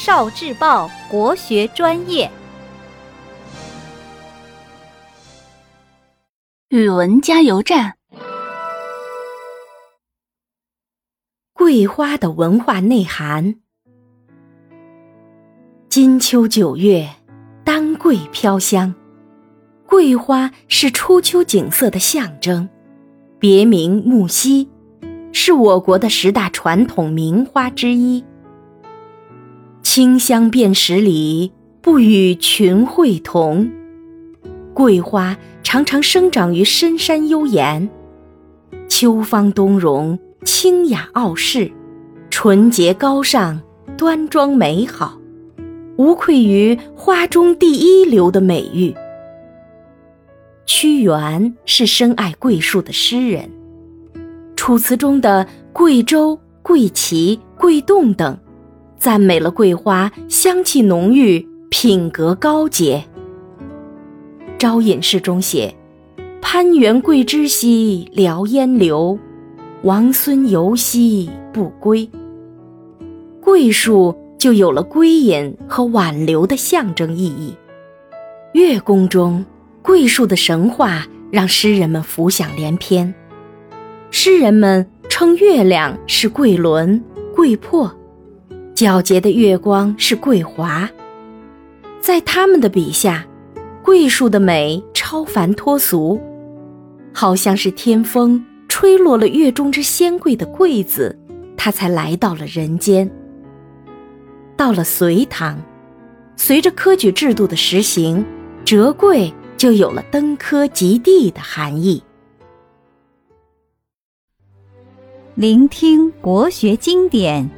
少智报国学专业，语文加油站。桂花的文化内涵：金秋九月，丹桂飘香。桂花是初秋景色的象征，别名木樨，是我国的十大传统名花之一。清香遍十里，不与群卉同。桂花常常生长于深山幽岩，秋芳冬荣，清雅傲世，纯洁高尚，端庄美好，无愧于花中第一流的美誉。屈原是深爱桂树的诗人，《楚辞》中的桂州、桂旗、桂洞等。赞美了桂花香气浓郁，品格高洁。《招隐诗》中写：“攀援桂枝兮聊烟流，王孙游兮不归。”桂树就有了归隐和挽留的象征意义。月宫中，桂树的神话让诗人们浮想联翩。诗人们称月亮是桂轮、桂魄。皎洁的月光是桂华，在他们的笔下，桂树的美超凡脱俗，好像是天风吹落了月中之仙桂的桂子，它才来到了人间。到了隋唐，随着科举制度的实行，折桂就有了登科及第的含义。聆听国学经典。